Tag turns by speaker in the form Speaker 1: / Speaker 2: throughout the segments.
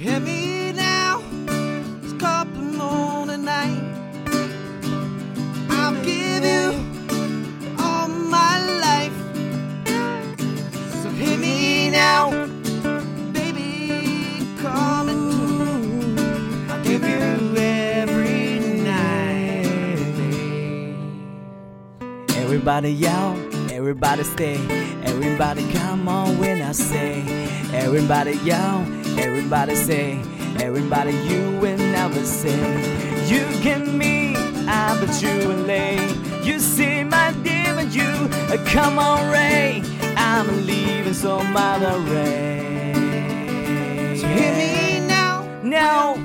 Speaker 1: hear me now. It's couple morning night. I'll give you all my life. So hear me now, baby. Come and I'll give you every night.
Speaker 2: Everybody yell, everybody stay, everybody come on when I say, everybody yell, everybody say, everybody you will never say, you can me, I but you will lay, you see my dear, but you, uh, come on Ray, I'm leaving so mother Ray.
Speaker 1: So hear me now,
Speaker 2: now,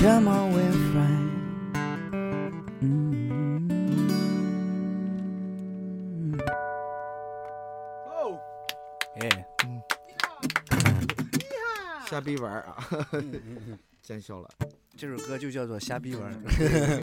Speaker 2: Come on, we're fine. Mm. Yeah.
Speaker 3: 瞎逼玩儿啊，见笑了。
Speaker 4: 这首歌就叫做瞎逼玩儿。